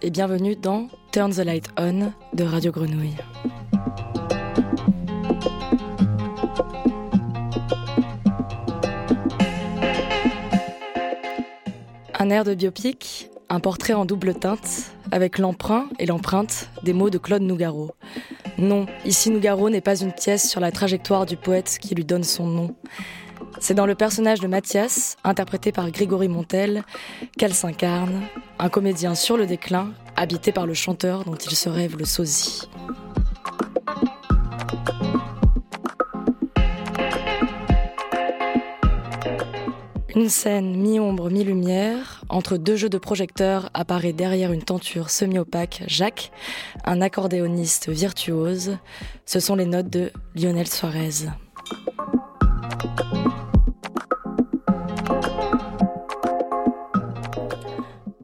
Et bienvenue dans Turn the Light On de Radio Grenouille. Un air de biopic, un portrait en double teinte, avec l'emprunt et l'empreinte des mots de Claude Nougaro. Non, ici Nougaro n'est pas une pièce sur la trajectoire du poète qui lui donne son nom. C'est dans le personnage de Mathias, interprété par Grégory Montel, qu'elle s'incarne, un comédien sur le déclin, habité par le chanteur dont il se rêve le sosie. Une scène mi-ombre, mi-lumière, entre deux jeux de projecteurs apparaît derrière une tenture semi-opaque Jacques, un accordéoniste virtuose. Ce sont les notes de Lionel Suarez.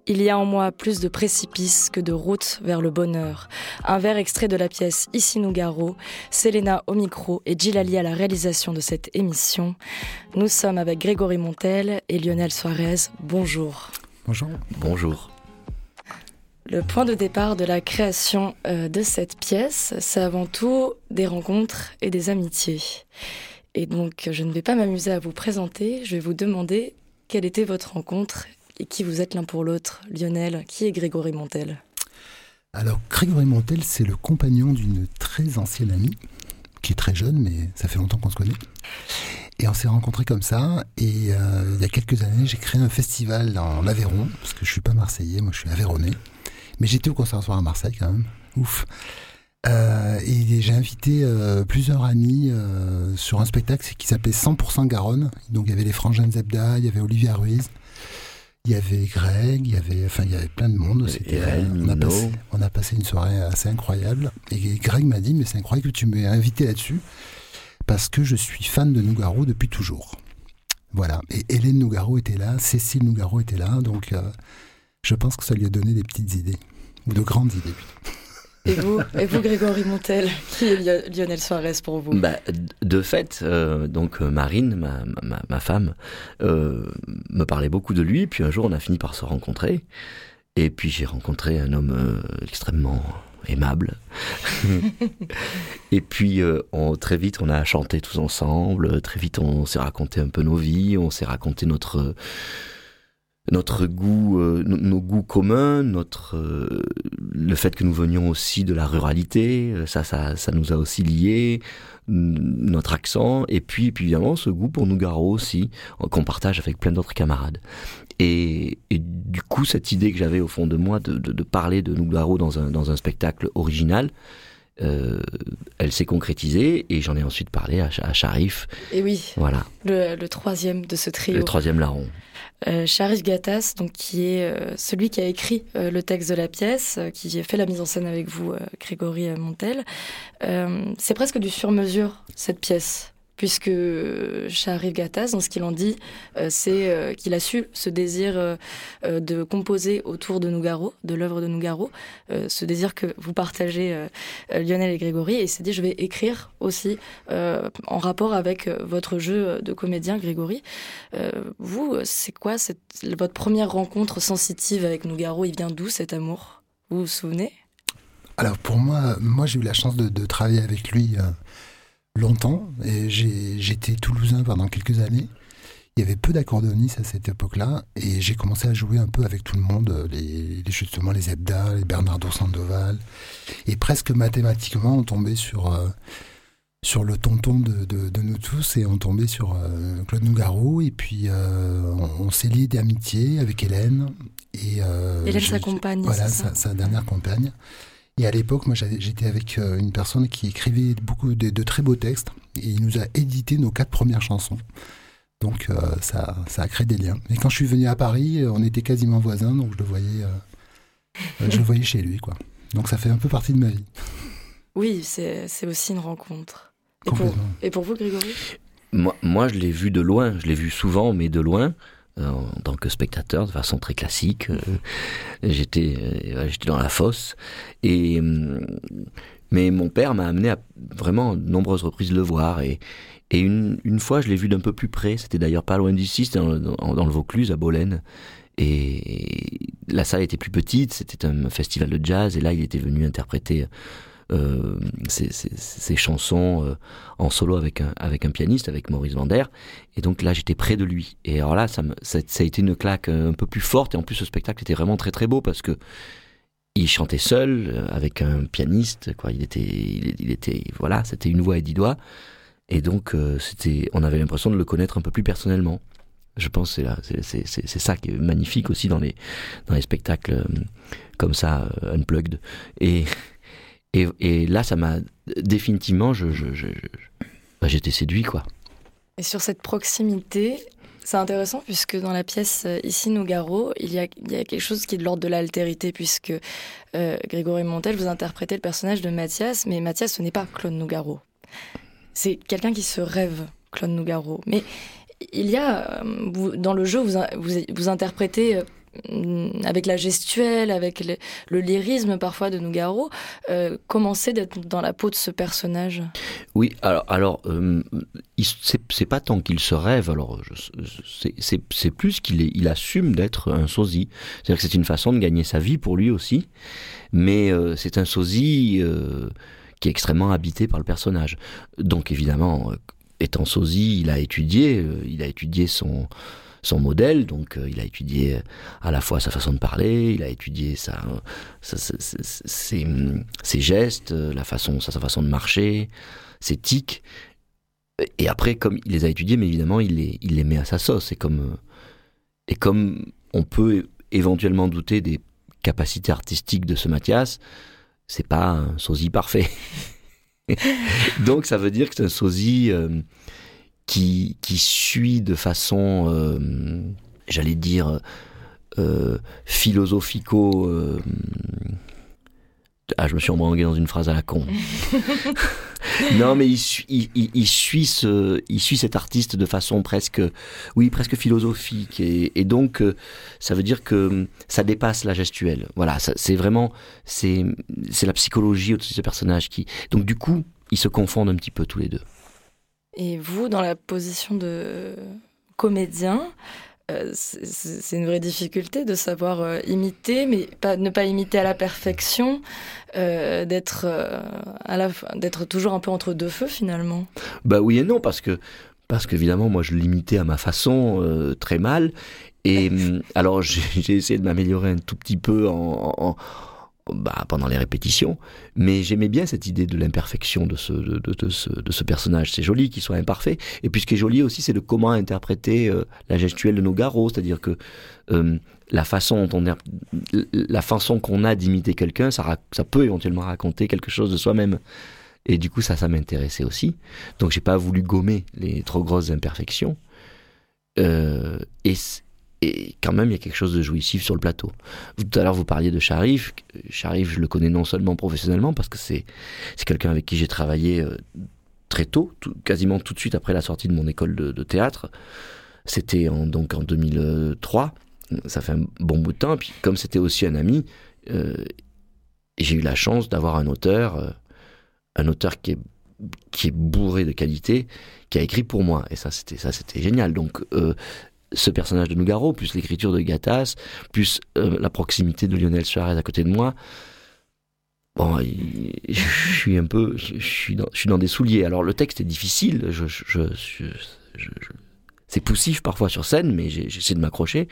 Il y a en moi plus de précipices que de routes vers le bonheur. Un vers extrait de la pièce Ici Nougaro, Selena au micro et Gilali à la réalisation de cette émission. Nous sommes avec Grégory Montel et Lionel Suarez. Bonjour. bonjour. Bonjour. Le point de départ de la création euh, de cette pièce, c'est avant tout des rencontres et des amitiés. Et donc, je ne vais pas m'amuser à vous présenter, je vais vous demander quelle était votre rencontre et qui vous êtes l'un pour l'autre. Lionel, qui est Grégory Montel? Alors, Grégory Montel, c'est le compagnon d'une très ancienne amie, qui est très jeune, mais ça fait longtemps qu'on se connaît. Et on s'est rencontrés comme ça, et euh, il y a quelques années, j'ai créé un festival en Aveyron, parce que je suis pas marseillais, moi je suis aveyronnais. Mais j'étais au conservatoire à Marseille quand même, ouf. Euh, et j'ai invité euh, plusieurs amis sur un spectacle qui s'appelait 100% Garonne. Donc il y avait les Frangins Zebda, il y avait Olivia Ruiz, il y avait Greg, il y avait, enfin, il y avait plein de monde. C'était, on, a passé, on a passé une soirée assez incroyable. Et Greg m'a dit, mais c'est incroyable que tu m'aies invité là-dessus, parce que je suis fan de Nougaro depuis toujours. Voilà. Et Hélène Nougaro était là, Cécile Nougaro était là, donc euh, je pense que ça lui a donné des petites idées, ou de grandes idées. Et vous, et vous Grégory Montel, qui est Lio- Lionel Suarez pour vous? Bah, de fait, euh, donc euh, Marine, ma, ma, ma femme, euh, me parlait beaucoup de lui. Puis un jour, on a fini par se rencontrer. Et puis j'ai rencontré un homme extrêmement aimable. et puis très vite, on a chanté tous ensemble. Très vite, on s'est raconté un peu nos vies. On s'est raconté notre notre goût, euh, no- nos goûts communs, notre euh, le fait que nous venions aussi de la ruralité, euh, ça, ça, ça nous a aussi liés, notre accent, et puis, puis évidemment ce goût pour Nougaro aussi, euh, qu'on partage avec plein d'autres camarades. Et, et du coup, cette idée que j'avais au fond de moi de, de, de parler de Nougaro dans un, dans un spectacle original, euh, elle s'est concrétisée, et j'en ai ensuite parlé à, à Sharif, Et oui, voilà, le, le troisième de ce trio. le troisième larron. Euh, Gattas, donc qui est euh, celui qui a écrit euh, le texte de la pièce, euh, qui fait la mise en scène avec vous, euh, Grégory Montel. C'est presque du sur-mesure cette pièce, puisque Sharif Gattas, dans ce qu'il en dit, euh, c'est euh, qu'il a su ce désir euh, de composer autour de Nougaro, de l'œuvre de Nougaro, ce désir que vous partagez Lionel et Grégory, et il s'est dit je vais écrire aussi en rapport avec votre jeu de comédien, Grégory. Vous, c'est quoi votre première rencontre sensitive avec Nougaro? Il vient d'où cet amour? Vous vous souvenez? Alors pour moi, moi j'ai eu la chance de, travailler avec lui longtemps et j'ai- j'étais toulousain pendant quelques années. Il y avait peu d'accordéonistes à cette époque-là et j'ai commencé à jouer un peu avec tout le monde, euh, les, les- justement les Ebda, les Bernardo Sandoval. Et presque mathématiquement on tombait sur euh, sur le tonton de, de- de nous tous et on tombait sur euh, Claude Nougaro et puis euh, on, on s'est lié d'amitié avec Hélène et euh, Hélène, je- sa compagne, voilà ça? sa dernière compagne Et à l'époque, moi, j'étais avec euh, une personne qui écrivait beaucoup de, de très beaux textes, et il nous a édité nos quatre premières chansons. Donc euh, ça, ça a créé des liens. Et quand je suis venu à Paris, euh, on était quasiment voisins, donc je le voyais, euh, je le voyais chez lui, quoi. Donc ça fait un peu partie de ma vie. Oui, c'est aussi une rencontre. Et pour, et pour vous, Grégory? Moi, moi, je l'ai vu de loin, je l'ai vu souvent, mais de loin, euh, en tant que spectateur, de façon très classique. euh, j'étais, euh, j'étais dans la fosse. Et, hum, mais mon père m'a amené à vraiment de nombreuses reprises le voir. Et, et une, une fois, je l'ai vu d'un peu plus près. C'était d'ailleurs pas loin d'ici, c'était dans, dans- le Vaucluse, à Bolène. Et la salle était plus petite, c'était un festival de jazz. Et là, il était venu interpréter ses, ses chansons euh, en solo avec un, avec un pianiste, avec Maurice Vander. Et donc là, j'étais près de lui. Et alors là, ça, ça, a été une claque euh, un peu plus forte. Et en plus, ce spectacle était vraiment très très beau parce que il chantait seul euh, avec un pianiste. Quoi. Il était, il, était, voilà, c'était une voix et dix doigts. Et donc, euh, c'était, on avait l'impression de le connaître un peu plus personnellement. Je pense que c'est ça qui est magnifique aussi dans les, dans les spectacles euh, comme ça, euh, unplugged. Et, et, là, ça m'a définitivement, je, je, bah, j'étais séduit, quoi. Et sur cette proximité, c'est intéressant puisque dans la pièce euh, Ici Nougaro, il y a, il y a quelque chose qui est de l'ordre de l'altérité puisque euh, Grégory Montel, vous interprétez le personnage de Mathias, mais Mathias, ce n'est pas Claude Nougaro. C'est quelqu'un qui se rêve, Claude Nougaro. Mais il y a, euh, dans le jeu, vous, vous, interprétez avec la gestuelle, avec le, lyrisme parfois de Nougaro, euh, comment c'est d'être dans la peau de ce personnage? Oui, alors, alors euh, c'est pas tant qu'il se rêve, c'est- plus qu'il assume d'être un sosie. C'est-à-dire que c'est une façon de gagner sa vie pour lui aussi, mais euh, c'est un sosie euh, qui est extrêmement habité par le personnage. Donc évidemment, étant sosie, il a étudié, il a étudié son son modèle, donc euh, il a étudié à la fois sa façon de parler, il a étudié ses, gestes, euh, la façon, sa, façon de marcher, ses tics. Et après, comme il les a étudiés, mais évidemment, il les, il les met à sa sauce. Et comme, euh, et comme on peut éventuellement douter des capacités artistiques de ce Mathias, c'est pas un sosie parfait. Donc ça veut dire que c'est un sosie euh, qui, qui suit de façon, euh, j'allais dire, euh, philosophico... euh, ah, je me suis embrangué dans une phrase à la con. non, mais il, suit- il, il- il suit ce, il suit cet artiste de façon presque, oui, presque philosophique, et, et donc ça veut dire que ça dépasse la gestuelle. Voilà, c'est vraiment, c'est, c'est la psychologie au-dessus de ce personnage qui, donc du coup, ils se confondent un petit peu tous les deux. Et vous, dans la position de comédien, euh, c'est une vraie difficulté de savoir euh, imiter, mais ne pas imiter à la perfection, euh, d'être euh, d'être toujours un peu entre deux feux finalement. Bah oui et non, parce que, parce qu'évidemment, moi, je l'imitais à ma façon, très mal. Et hum, alors, j'ai essayé de m'améliorer un tout petit peu en- bah, pendant les répétitions, mais j'aimais bien cette idée de l'imperfection de ce, de, ce, de ce personnage. C'est joli qu'il soit imparfait. Et puis, ce qui est joli aussi, c'est de comment interpréter euh, la gestuelle de Nogaro, c'est-à-dire que euh, la façon dont on la façon qu'on a d'imiter quelqu'un, ça, ça peut éventuellement raconter quelque chose de soi-même. Et du coup, ça, ça m'intéressait aussi. Donc, j'ai pas voulu gommer les trop grosses imperfections. Euh, et, et quand même, il y a quelque chose de jouissif sur le plateau. Tout à l'heure, vous parliez de Sharif. Sharif, je le connais non seulement professionnellement, parce que c'est quelqu'un avec qui j'ai travaillé euh, très tôt, quasiment tout de suite après la sortie de mon école de, théâtre. C'était en, donc en 2003. Ça fait un bon bout de temps. Et puis, comme c'était aussi un ami, euh, j'ai eu la chance d'avoir un auteur, euh, un auteur qui est qui est bourré de qualité, qui a écrit pour moi. Et ça, c'était ça, c'était génial. Donc, ce personnage de Nougaro, plus l'écriture de Gattaz, plus euh, la proximité de Lionel Suarez à côté de moi. Bon, je suis un peu, je, suis dans, des souliers. Alors, le texte est difficile. C'est poussif parfois sur scène, mais j'essaie de m'accrocher.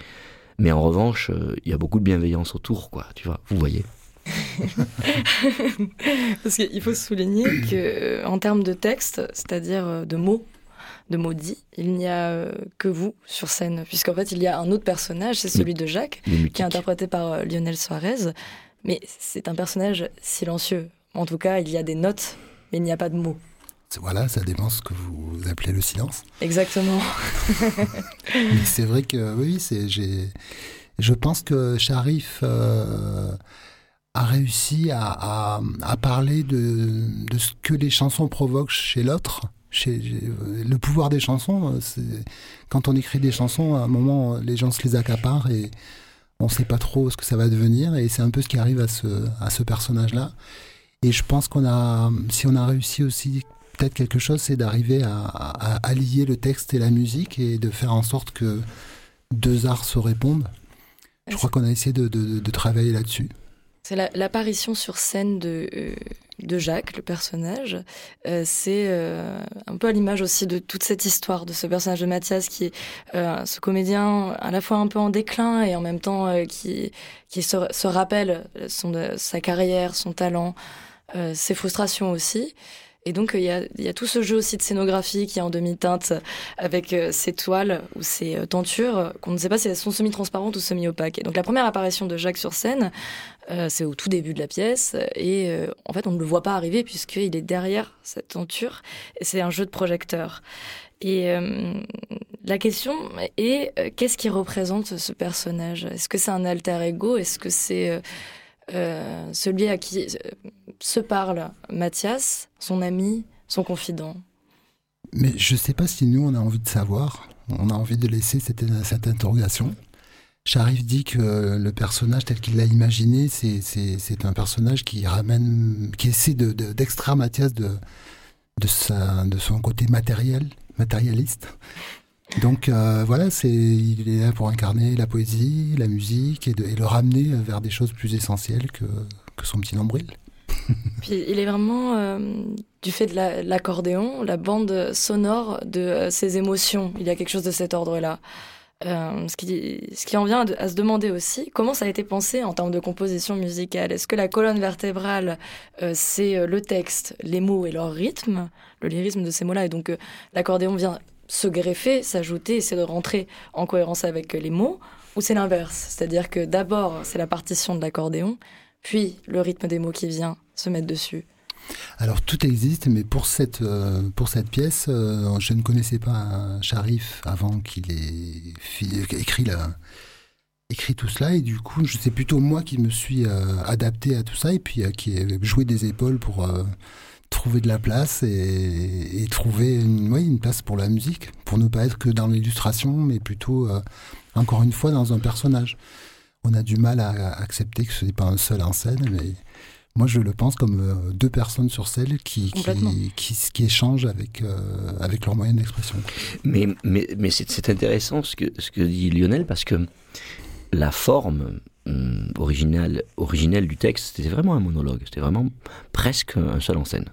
Mais en revanche, euh, il y a beaucoup de bienveillance autour, quoi. Tu vois, vous voyez. Parce qu'il faut souligner que en termes de texte, c'est-à-dire euh, de mots, de mots dits, il n'y a euh, que vous sur scène, puisqu'en fait il y a un autre personnage, c'est celui de Jacques, qui est interprété par euh, Lionel Suarez, mais c'est un personnage silencieux. En tout cas, il y a des notes, mais il n'y a pas de mots. Voilà, ça dépend ce que vous appelez le silence. Exactement. Mais c'est vrai que oui, c'est j'ai. Je pense que Sharif euh, a réussi à, à, parler de, de, ce que les chansons provoquent chez l'autre. Chez, le pouvoir des chansons, quand on écrit des chansons, à un moment, les gens se les accaparent et on ne sait pas trop ce que ça va devenir. Et c'est un peu ce qui arrive à ce, à ce personnage-là. Et je pense qu'on a, si on a réussi aussi peut-être quelque chose, c'est d'arriver à, à, lier le texte et la musique et de faire en sorte que deux arts se répondent. Je crois qu'on a essayé de, de, de travailler là-dessus. L'apparition sur scène de, euh, de Jacques, le personnage. Euh, c'est euh, un peu à l'image aussi de toute cette histoire de ce personnage de Mathias qui est ce comédien à la fois un peu en déclin et en même temps qui, qui se, se rappelle son, sa carrière, son talent, ses frustrations aussi. Et donc, il y a, y a, tout ce jeu aussi de scénographie qui est en demi-teinte avec euh, ces toiles ou ces euh, tentures qu'on ne sait pas si elles sont semi-transparentes ou semi-opaques. Et donc, la première apparition de Jacques sur scène, euh, c'est au tout début de la pièce. Et en fait, on ne le voit pas arriver puisqu'il est derrière cette tenture. Et c'est un jeu de projecteur. Et la question est, qu'est-ce qui représente ce personnage? Est-ce que c'est un alter ego? Est-ce que c'est euh, celui à qui euh, se parle Mathias, son ami, son confident. Mais je ne sais pas si nous, on a envie de savoir, on a envie de laisser cette, cette interrogation. Sharif dit que le personnage tel qu'il l'a imaginé, c'est un personnage qui ramène, qui essaie d'extraire de, Mathias de, son côté matériel, matérialiste. Donc euh, voilà, il est là pour incarner la poésie, la musique et, de, et, le ramener vers des choses plus essentielles que, que son petit nombril. Puis il est vraiment, euh, du fait de l'accordéon, la, bande sonore de euh, ses émotions. Il y a quelque chose de cet ordre-là. Euh, ce, qui, ce qui en vient à se demander aussi, comment ça a été pensé en termes de composition musicale? Est-ce que la colonne vertébrale, c'est le texte, les mots et leur rythme, le lyrisme de ces mots-là, et donc l'accordéon vient se greffer, s'ajouter, essayer de rentrer en cohérence avec les mots, ou c'est l'inverse, c'est-à-dire que d'abord c'est la partition de l'accordéon, puis le rythme des mots qui vient se mettre dessus. Alors tout existe, mais pour cette, euh, pour cette pièce, euh, je ne connaissais pas Sharif avant qu'il ait écrit, écrit tout cela, et du coup, c'est plutôt moi qui me suis euh, adapté à tout ça, et puis qui ai joué des épaules pour trouver de la place et, trouver une, une place pour la musique, pour ne pas être que dans l'illustration, mais plutôt, encore une fois, dans un personnage. On a du mal à, accepter que ce n'est pas un seul en scène, mais moi je le pense comme euh, deux personnes sur scène qui, qui, qui, échangent avec, euh, avec leurs moyens d'expression. Mais, mais, mais c'est intéressant ce que, ce que dit Lionel, parce que la forme hum, originale, originelle du texte, c'était vraiment un monologue, c'était vraiment presque un seul en scène.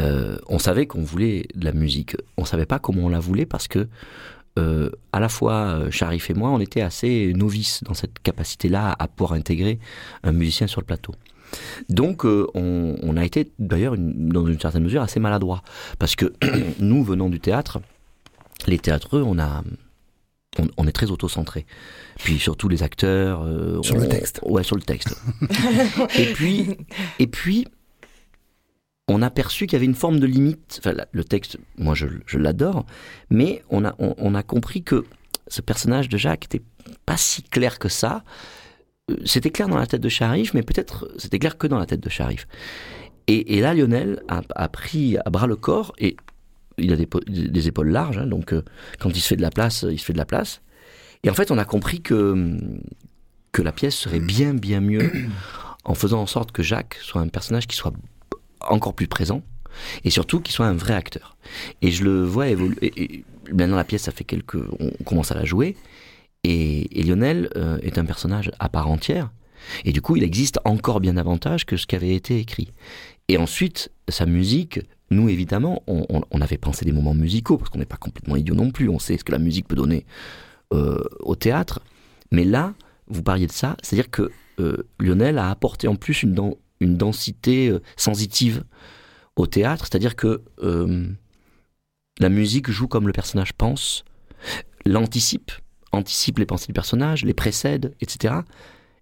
Euh, on savait qu'on voulait de la musique. On savait pas comment on la voulait parce que euh, à la fois Sharif et moi, on était assez novices dans cette capacité-là à pouvoir intégrer un musicien sur le plateau. Donc on, a été d'ailleurs dans une certaine mesure assez maladroit parce que nous venant du théâtre, les théâtreux, on a on, est très auto-centré. Puis surtout les acteurs. sur le texte. Ouais, sur le texte. et puis, et puis, on a perçu qu'il y avait une forme de limite. Enfin, le texte, moi, je, l'adore, mais on a, on, a compris que ce personnage de Jacques n'était pas si clair que ça. C'était clair dans la tête de Sharif, mais peut-être c'était clair que dans la tête de Sharif. Et, là, Lionel a, pris à bras le corps, et il a des, épaules larges, hein, donc euh, quand il se fait de la place, il se fait de la place. Et en fait, on a compris que, que la pièce serait bien, bien mieux en faisant en sorte que Jacques soit un personnage qui soit encore plus présent et surtout qu'il soit un vrai acteur. Et je le vois évoluer. Maintenant, la pièce, ça fait quelques. On commence à la jouer. Et, Lionel euh, est un personnage à part entière. Et du coup, il existe encore bien davantage que ce qui avait été écrit. Et ensuite, sa musique, nous, évidemment, on, avait pensé des moments musicaux, parce qu'on n'est pas complètement idiot non plus. On sait ce que la musique peut donner euh, au théâtre. Mais là, vous parliez de ça, c'est-à-dire que euh, Lionel a apporté en plus une, densité sensitive au théâtre, c'est-à-dire que la musique joue comme le personnage pense, l'anticipe, anticipe les pensées du personnage, les précède, etc.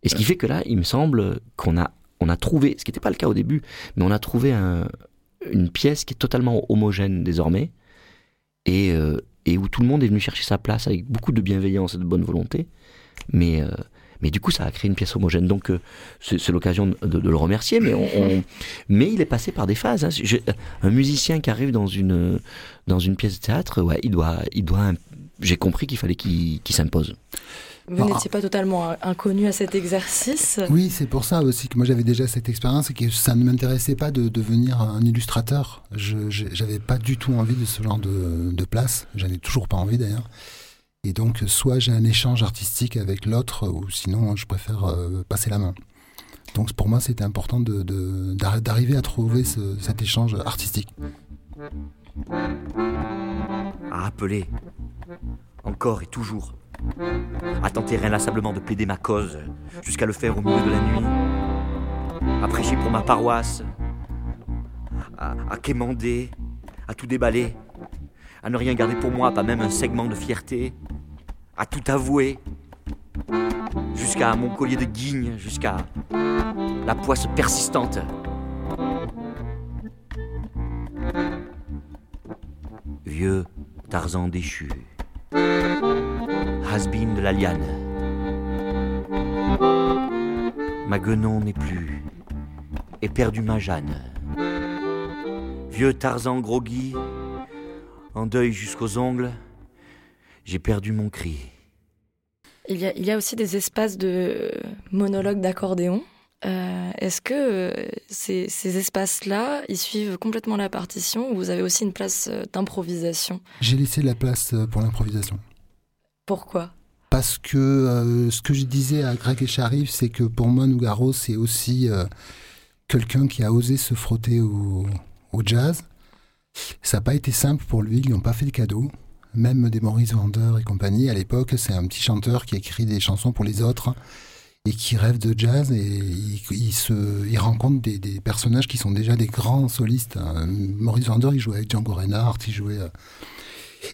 Et ce qui fait que là, il me semble qu'on a, on a trouvé, ce qui n'était pas le cas au début, mais on a trouvé un, une pièce qui est totalement homogène désormais et, euh, et où tout le monde est venu chercher sa place avec beaucoup de bienveillance et de bonne volonté. Mais, euh, mais du coup, ça a créé une pièce homogène. Donc, euh, c'est l'occasion de, le remercier. Mais, on, mais il est passé par des phases. hein. Un musicien qui arrive dans une, dans une pièce de théâtre, ouais, il doit, il doit. J'ai compris qu'il fallait qu'il s'impose. Vous n'étiez pas totalement inconnu à cet exercice? Oui, c'est pour ça aussi que moi j'avais déjà cette expérience et que ça ne m'intéressait pas de devenir un illustrateur. Je j'avais pas du tout envie de ce genre de, de place. J'en ai toujours pas envie d'ailleurs. Et donc, soit j'ai un échange artistique avec l'autre, ou sinon je préfère euh, passer la main. Donc pour moi, c'était important de- de- d'arriver à trouver ce- cet échange artistique. à appeler, encore et toujours, à tenter inlassablement de plaider ma cause, jusqu'à le faire au milieu de la nuit, à prêcher pour ma paroisse, à, à quémander, à tout déballer, à ne rien garder pour moi, pas même un segment de fierté, à tout avouer, jusqu'à mon collier de guigne, jusqu'à la poisse persistante. Vieux Tarzan déchu, has-been de la liane. Ma guenon n'est plus, et perdu ma Jeanne. Vieux Tarzan groggy, en deuil jusqu'aux ongles, j'ai perdu mon cri. Il y, a, il y a aussi des espaces de monologue d'accordéon. Euh, Est-ce que euh, ces, ces espaces-là, ils suivent complètement la partition ou vous avez aussi une place euh, d'improvisation? J'ai laissé la place pour l'improvisation. Pourquoi? Parce que euh, ce que je disais à Greg et Sharif, c'est que pour moi, Nougaro, c'est aussi euh, quelqu'un qui a osé se frotter au, au jazz. Ça n'a pas été simple pour lui, ils lui ont pas fait de cadeau. Même des Maurice Vander et compagnie, à l'époque, c'est un petit chanteur qui écrit des chansons pour les autres et qui rêve de jazz et il, il se, il rencontre des, des personnages qui sont déjà des grands solistes. hein. Maurice Vander, il jouait avec Django Reinhardt, il jouait... euh,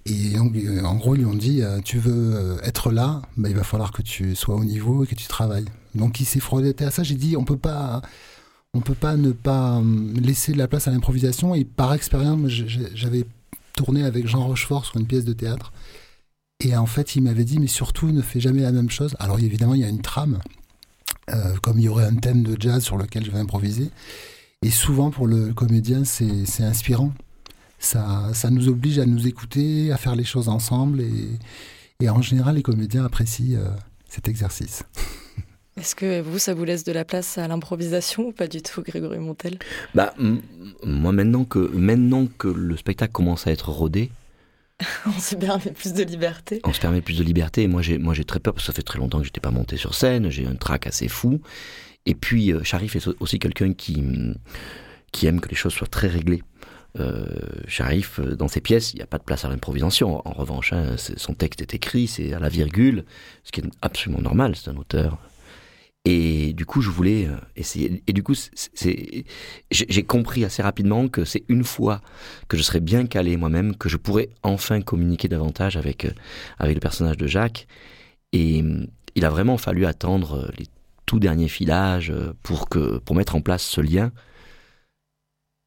et en, gros, ils lui ont dit, euh, tu veux euh, être là, bah, il va falloir que tu sois au niveau et que tu travailles. Donc il s'est frotté à ça. J'ai dit, on peut pas, on peut pas ne pas laisser de la place à l'improvisation. Et par expérience, j'avais tourné avec Jean Rochefort sur une pièce de théâtre. Et en fait, il m'avait dit, mais surtout, ne fais jamais la même chose. Alors évidemment, il y a une trame, euh, comme il y aurait un thème de jazz sur lequel je vais improviser. Et souvent, pour le comédien, c'est c'est inspirant ça, ça nous oblige à nous écouter, à faire les choses ensemble. Et, et en général, les comédiens apprécient euh, cet exercice. Est-ce que vous, ça vous laisse de la place à l'improvisation ou pas du tout, Grégory Montel? Bah, moi, maintenant que, maintenant que le spectacle commence à être rodé, On se permet plus de liberté. on se permet plus de liberté. Moi, j'ai, moi, j'ai très peur parce que ça fait très longtemps que j'étais pas monté sur scène. J'ai un trac assez fou. Et puis, euh, Sharif est aussi quelqu'un qui, hum, qui aime que les choses soient très réglées. Euh, Sharif, euh, dans ses pièces, il n'y a pas de place à l'improvisation. En revanche, hein, son texte est écrit, c'est à la virgule, ce qui est absolument normal. C'est un auteur. Et du coup, je voulais euh, essayer. Et du coup, j'ai compris assez rapidement que c'est une fois que je serai bien calé moi-même que je pourrais enfin communiquer davantage avec euh, avec le personnage de Jacques. Et hum, il a vraiment fallu attendre euh, les tout derniers filages euh, pour que pour mettre en place ce lien.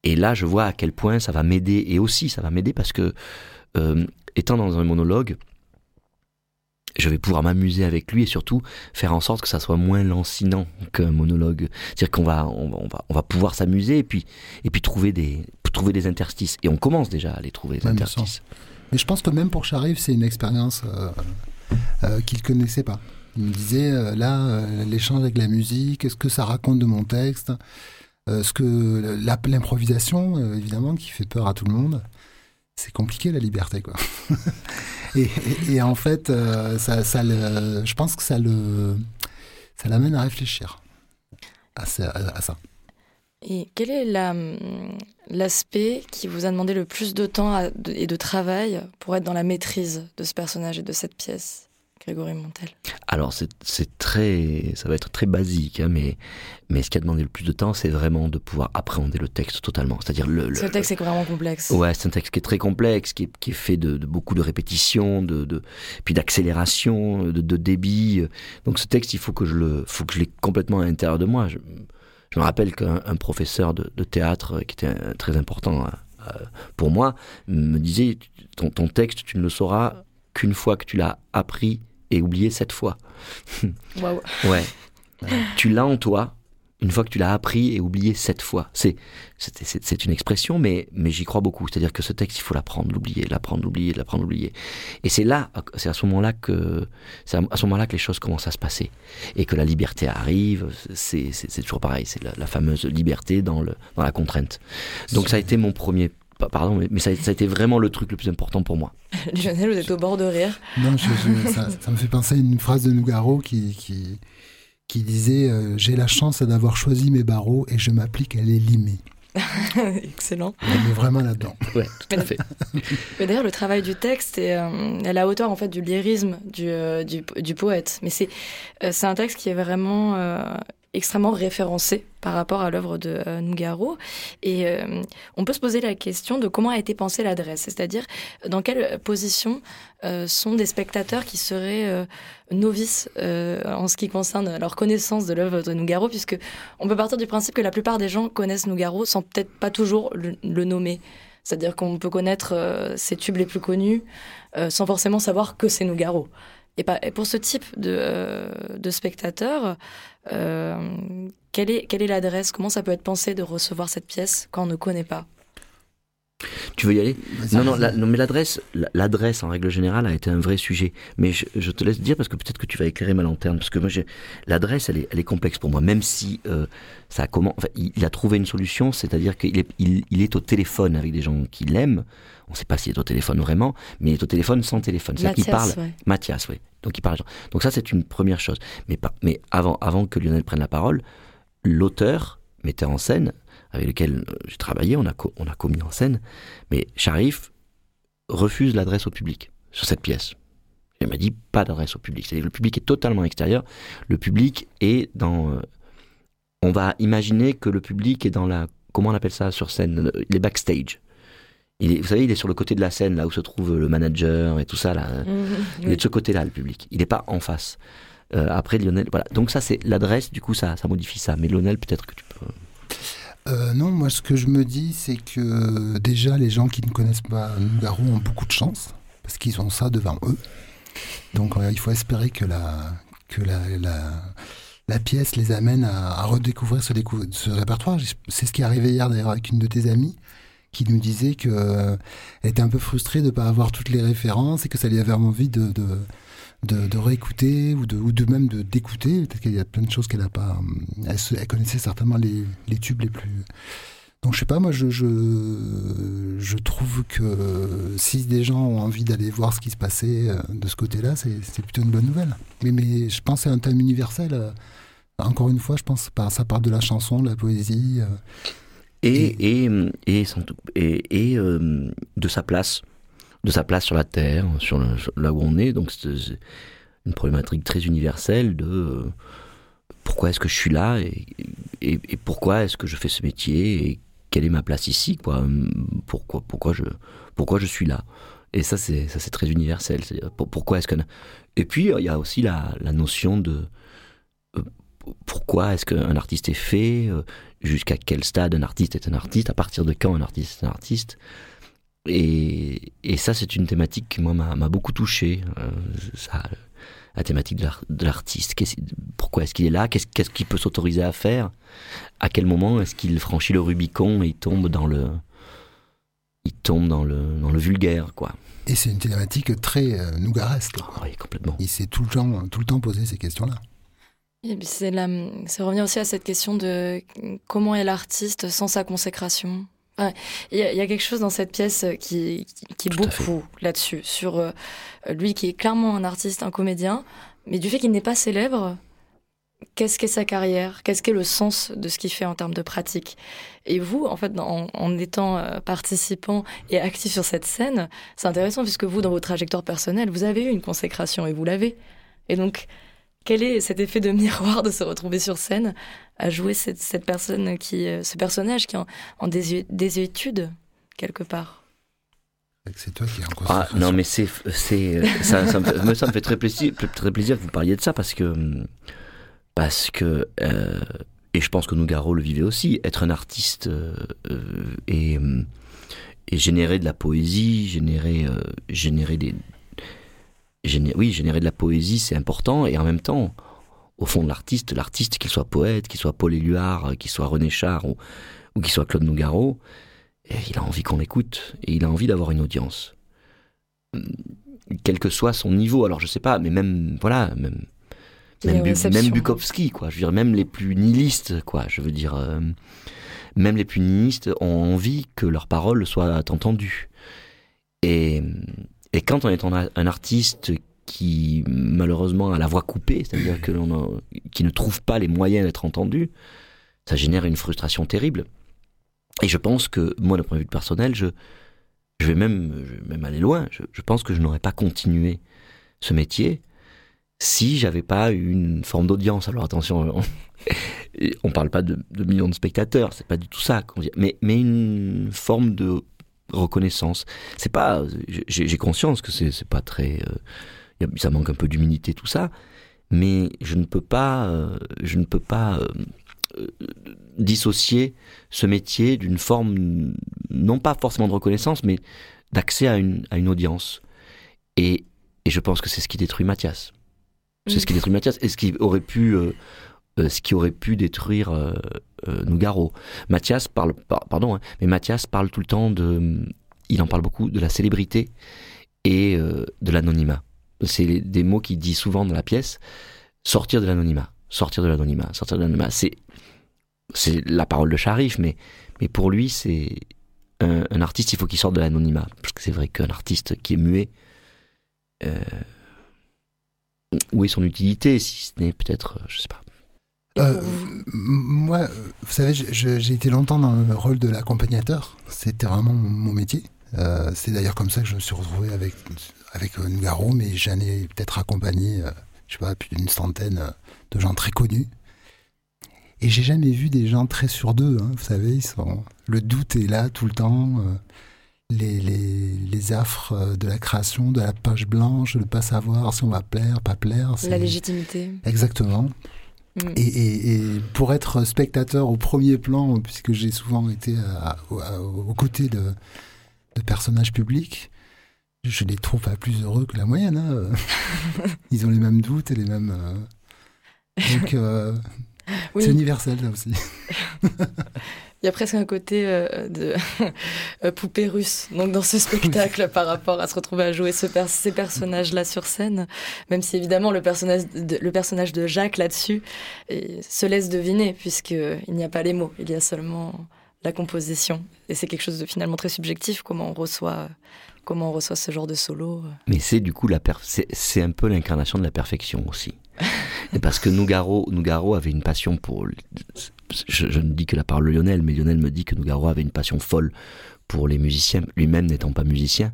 Et là, je vois à quel point ça va m'aider. Et aussi, ça va m'aider parce que euh, étant dans un monologue, je vais pouvoir m'amuser avec lui et surtout faire en sorte que ça soit moins lancinant qu'un monologue. C'est-à-dire qu'on va, on va, on va, on va pouvoir s'amuser et puis, et puis trouver des, trouver des interstices. Et on commence déjà à les trouver, les interstices. Mais je pense que même pour Sharif, c'est une expérience euh, euh, qu'il ne connaissait pas. Il me disait, euh, là, l'échange avec la musique, ce que ça raconte de mon texte, euh, ce que l'improvisation, euh, évidemment, qui fait peur à tout le monde. C'est compliqué la liberté, quoi. et, en fait, euh, ça, je pense que ça le, ça l'amène à réfléchir à ça. Et quel est la, l'aspect qui vous a demandé le plus de temps et de travail pour être dans la maîtrise de ce personnage et de cette pièce, Grégory Montel Alors c'est, très, ça va être très basique, hein, mais, mais ce qui a demandé le plus de temps, c'est vraiment de pouvoir appréhender le texte totalement. C'est-à-dire le, le- Ce texte est vraiment complexe. Ouais, c'est un texte qui est très complexe, qui est, qui est fait de, de beaucoup de répétitions, de, de puis d'accélération, de, de débit. Donc ce texte, il faut que je le, faut que je l'ai complètement à l'intérieur de moi. Je, Je me rappelle qu'un professeur de, théâtre qui était très important pour moi me disait ton, ton texte, tu ne le sauras qu'une fois que tu l'as appris et oublié sept fois. Ouais. tu l'as en toi, une fois que tu l'as appris et oublié sept fois. C'est, c'est, une expression, mais, mais j'y crois beaucoup. C'est-à-dire que ce texte, il faut l'apprendre, l'oublier, l'apprendre, l'oublier, l'apprendre, l'oublier. Et c'est là, c'est à ce moment-là que, c'est à ce moment-là que les choses commencent à se passer. Et que la liberté arrive. C'est, toujours pareil. C'est la, fameuse liberté dans, le, dans la contrainte. Donc ça a été mon premier pardon, mais, ça, a été vraiment le truc le plus important pour moi. Lionel, vous êtes au bord de rire. Non, ça, ça, me fait penser à une phrase de Nougaro qui, qui, qui disait euh, J'ai la chance d'avoir choisi mes barreaux et je m'applique à les limer. Excellent. On est vraiment là-dedans. Ouais, tout à fait. Mais d'ailleurs, le travail du texte est euh, à la hauteur en fait du lyrisme du, euh, du, du, poète. Mais c'est c'est un texte qui est vraiment extrêmement référencé par rapport à l'œuvre de euh, Nougaro. Et euh, on peut se poser la question de comment a été pensée l'adresse, c'est-à-dire dans quelle position euh, sont des spectateurs qui seraient novices en ce qui concerne leur connaissance de l'œuvre de Nougaro, puisque on peut partir du principe que la plupart des gens connaissent Nougaro sans peut-être pas toujours le, nommer. C'est-à-dire qu'on peut connaître ses tubes les plus connus sans forcément savoir que c'est Nougaro. Et, pour ce type de, euh, de spectateur, euh, quelle est, quelle est l'adresse? Comment ça peut être pensé de recevoir cette pièce quand on ne connaît pas? Tu veux y aller non, non, non, mais l'adresse, l'adresse en règle générale a été un vrai sujet. Mais je, te laisse dire parce que peut-être que tu vas éclairer ma lanterne. Parce que moi, l'adresse, elle est, elle est complexe pour moi. Même si euh, ça a comment, il, a trouvé une solution, c'est-à-dire qu'il est, il, est au téléphone avec des gens qui l'aiment. On ne sait pas s'il est au téléphone vraiment, mais il est au téléphone sans téléphone. C'est qu'il parle. Mathias, oui. Donc il parle. Donc ça, c'est une première chose. Mais, mais avant, avant que Lionel prenne la parole, l'auteur mettait en scène avec lequel euh, j'ai travaillé, on a, on a commis en scène, mais Sharif refuse l'adresse au public sur cette pièce. Il m'a dit pas d'adresse au public. Le public est totalement extérieur. Le public est dans. Euh, on va imaginer que le public est dans la. Comment on appelle ça sur scène Il est backstage. Il est, vous savez, il est sur le côté de la scène, là où se trouve le manager et tout ça. Là. Mmh, il est de ce côté-là, le public. Il n'est pas en face. Euh, après, Lionel. Voilà. Donc, ça, c'est l'adresse. Du coup, ça, ça modifie ça. Mais Lionel, peut-être que tu peux. Euh, non, moi ce que je me dis, c'est que déjà les gens qui ne connaissent pas Nougaro ont beaucoup de chance, parce qu'ils ont ça devant eux. Donc euh, il faut espérer que la, que la, la, pièce les amène à, redécouvrir ce, ce répertoire. C'est ce qui est arrivé hier d'ailleurs avec une de tes amies qui nous disait qu'elle euh, était un peu frustrée de ne pas avoir toutes les références et que ça lui avait envie de, de, réécouter ou de, ou de même d'écouter. Peut-être qu'il y a plein de choses qu'elle n'a pas. Euh, elle, connaissait certainement les, les, tubes les plus. Donc je sais pas, moi je, je, je, trouve que si des gens ont envie d'aller voir ce qui se passait euh, de ce côté-là, c'est plutôt une bonne nouvelle. Mais, mais je pense c'est un thème universel. Euh, encore une fois, je pense que ça part de la chanson, de la poésie. Et, et, et, et de sa place de sa place sur la Terre, sur, là où on est. Donc c'est une problématique très universelle de euh, pourquoi est-ce que je suis là et, pourquoi est-ce que je fais ce métier et quelle est ma place ici, quoi? Pourquoi, je, suis là? Et ça, c'est, ça, c'est très universel. pourquoi est-ce que. Et puis, il y a aussi la, la notion de euh, pourquoi est-ce qu'un artiste est fait, euh, jusqu'à quel stade un artiste est un artiste, à partir de quand un artiste est un artiste? Et, et ça, c'est une thématique qui, moi, m'a beaucoup touché. Euh, ça, la thématique de l'artiste. Pourquoi est-ce qu'il est là? Qu'est-ce qu'il peut s'autoriser à faire? À quel moment est-ce qu'il franchit le Rubicon et il tombe dans le, il tombe dans le, dans le vulgaire, quoi? Et c'est une thématique très euh, nougaresque. Ah oui, complètement. Il s'est tout le temps, tout le temps posé ces questions-là. C'est revenir aussi à cette question de comment est l'artiste sans sa consécration? Il y, a quelque chose dans cette pièce qui, qui, est beaucoup là-dessus, sur euh, lui qui est clairement un artiste, un comédien, mais du fait qu'il n'est pas célèbre, qu'est-ce qu'est sa carrière? Qu'est-ce qu'est le sens de ce qu'il fait en termes de pratique? Et vous, en fait, en, en étant euh, participant et actif sur cette scène, c'est intéressant puisque vous, dans vos trajectoires personnelles, vous avez eu une consécration et vous l'avez. Et donc, quel est cet effet de miroir de se retrouver sur scène à jouer cette, cette personne qui, euh, ce personnage qui est en, en désuétude quelque part? C'est toi qui es en ah, non mais c'est c'est euh, ça, ça, me, ça me fait très plaisir très plaisir que vous parliez de ça parce que parce que euh, et je pense que Nougaro le vivait aussi, être un artiste et, et, générer de la poésie, générer, générer des... oui, générer de la poésie, c'est important, et en même temps, au fond de l'artiste, l'artiste, qu'il soit poète, qu'il soit Paul Éluard, qu'il soit René Char ou, ou qu'il soit Claude Nougaro, il a envie qu'on l'écoute et il a envie d'avoir une audience. Quel que soit son niveau, alors je sais pas, mais même, voilà, même, même, Bukowski, quoi. Je veux dire, même les plus nihilistes, quoi. Je veux dire, euh, même les plus nihilistes ont envie que leurs paroles soient entendues. Et, et quand on est un artiste qui malheureusement a la voix coupée, c'est-à-dire que l'on qui ne trouve pas les moyens d'être entendu, ça génère une frustration terrible. Et je pense que moi, d'un point de vue personnel, je, je vais même, même aller loin. Je, pense que je n'aurais pas continué ce métier si j'avais pas eu une forme d'audience. Alors attention, on, ne parle pas de, millions de spectateurs, c'est pas du tout ça mais, mais une forme de reconnaissance. C'est pas, j'ai conscience que c'est pas très, euh, ça manque un peu d'humilité tout ça, mais je ne peux pas, euh, je ne peux pas euh, dissocier ce métier d'une forme, non pas forcément de reconnaissance, mais d'accès à une, à une audience. Et, et je pense que c'est ce qui détruit Mathias. C'est ce qui détruit Mathias et ce qui aurait pu, euh, euh, ce qui aurait pu détruire Nougaro. Mathias parle, pardon, hein, mais Mathias parle tout le temps de, il en parle beaucoup de la célébrité et de l'anonymat. C'est des mots qu'il dit souvent dans la pièce. Sortir de l'anonymat, sortir de l'anonymat, sortir de l'anonymat. C'est c'est la parole de Sharif, mais, mais pour lui, c'est un, artiste, il faut qu'il sorte de l'anonymat. Parce que c'est vrai qu'un artiste qui est muet, euh, où est son utilité, si ce n'est peut-être, je sais pas. Euh, moi, vous savez, j'ai été longtemps dans le rôle de l'accompagnateur. C'était vraiment mon, métier. Euh, c'est d'ailleurs comme ça que je me suis retrouvé avec, avec Nougaro, mais j'en ai peut-être accompagné, je sais pas, plus d'une centaine de gens très connus. Et j'ai jamais vu des gens très sur d'eux. Hein, vous savez, ils sont... le doute est là tout le temps. Euh, les, les, les, affres euh, de la création, de la page blanche, de ne pas savoir si on va plaire, pas plaire. La légitimité. Exactement. Mm. Et, et, pour être spectateur au premier plan, puisque j'ai souvent été aux côtés de, de, personnages publics, je les trouve pas plus heureux que la moyenne. Hein. Ils ont les mêmes doutes et les mêmes. Euh, donc, c'est universel là aussi. Il y a presque un côté euh, de euh, poupée russe donc dans ce spectacle par rapport à se retrouver à jouer ce ces personnages-là sur scène, même si évidemment le personnage de, le personnage de Jacques là-dessus se laisse deviner puisqu'il n'y a pas les mots, il y a seulement la composition et c'est quelque chose de finalement très subjectif comment on reçoit comment on reçoit ce genre de solo. Mais c'est du coup la c'est un peu l'incarnation de la perfection aussi. parce que Nougaro, Nougaro avait une passion pour. Je, ne dis que la parole de Lionel, mais Lionel me dit que Nougaro avait une passion folle pour les musiciens, lui-même n'étant pas musicien,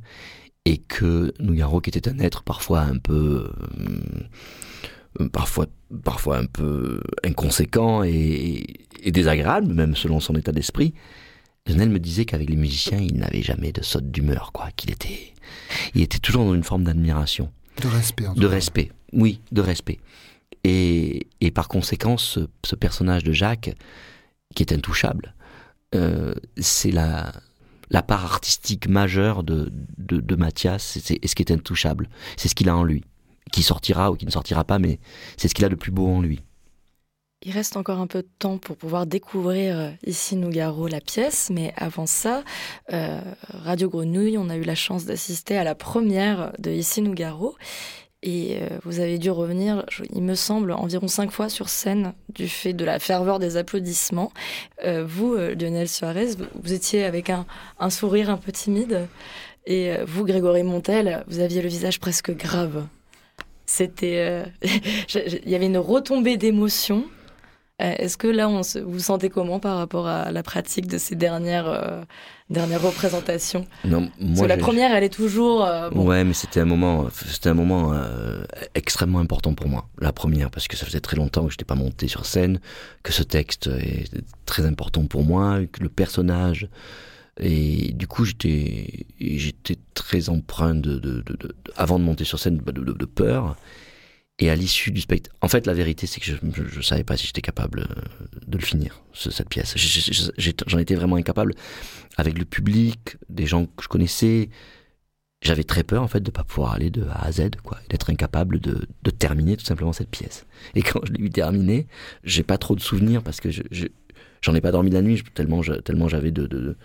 et que Nougaro, qui était un être parfois un peu. Euh, parfois, parfois un peu inconséquent et, désagréable, même selon son état d'esprit, Lionel me disait qu'avec les musiciens, il n'avait jamais de saute d'humeur, quoi. Qu'il était, il était toujours dans une forme d'admiration. De respect. En de respect, oui, de respect. Et, par conséquent, ce, personnage de Jacques, qui est intouchable, euh, c'est la, part artistique majeure de Mathias, c'est ce qui est intouchable. C'est ce qu'il a en lui. Qui sortira ou qui ne sortira pas, mais c'est ce qu'il a de plus beau en lui. Il reste encore un peu de temps pour pouvoir découvrir euh, ici Nougaro la pièce, mais avant ça, euh, Radio Grenouille, on a eu la chance d'assister à la première de Ici Nougaro. Et euh, vous avez dû revenir, il me semble, environ cinq fois sur scène du fait de la ferveur des applaudissements. Euh, vous, euh, Lionel Suarez, vous, étiez avec un, un, sourire un peu timide. Et vous, Grégory Montel, vous aviez le visage presque grave. C'était, il y avait une retombée d'émotion. Est-ce que là, on vous sentez comment par rapport à la pratique de ces dernières dernière représentation Non, moi, Parce que la première, elle est toujours. Euh, ouais, mais c'était un moment, c'était un moment euh, extrêmement important pour moi. La première, parce que ça faisait très longtemps que je n'étais pas monté sur scène, que ce texte est très important pour moi, que le personnage. Et du coup, j'étais, j'étais très empreint de, de, de, de, avant de monter sur scène, de, peur. Et à l'issue du spectacle, en fait, la vérité, c'est que je, je, je savais pas si j'étais capable euh, de le finir, ce- cette pièce. J'en étais vraiment incapable. Avec le public, des gens que je connaissais, j'avais très peur, en fait, de pas pouvoir aller de A à Z, quoi. D'être incapable de, de terminer tout simplement cette pièce. Et quand je l'ai eu terminée, j'ai pas trop de souvenirs parce que je, je- j'en ai pas dormi la nuit, tellement, je- tellement j'avais de, de,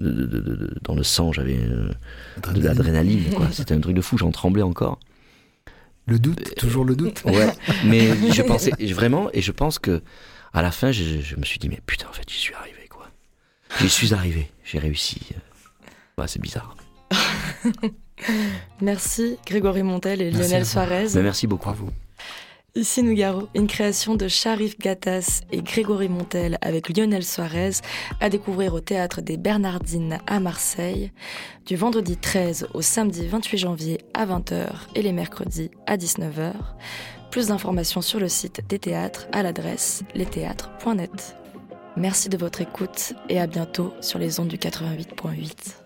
de- de- de- de- dans le sang, j'avais euh, de l'adrénaline, quoi. C'était un truc de fou, j'en tremblais encore. Le doute, toujours le doute. Ouais, mais je pensais vraiment, et je pense que à la fin, je, je me suis dit, mais putain, en fait, j'y suis arrivé, quoi. J'y suis arrivé, j'ai réussi. Ouais, c'est bizarre. Merci Grégory Montel et à Lionel vous. Suarez. Mais merci beaucoup. Bravo. Ici Nougaro, une création de Sharif Gattas et Grégory Montel avec Lionel Suarez à découvrir au théâtre des Bernardines à Marseille du vendredi 13 au samedi 28 janvier à 20h et les mercredis à 19h. Plus d'informations sur le site des théâtres à l'adresse lestheâtres.net. Merci de votre écoute et à bientôt sur les ondes du 88.8.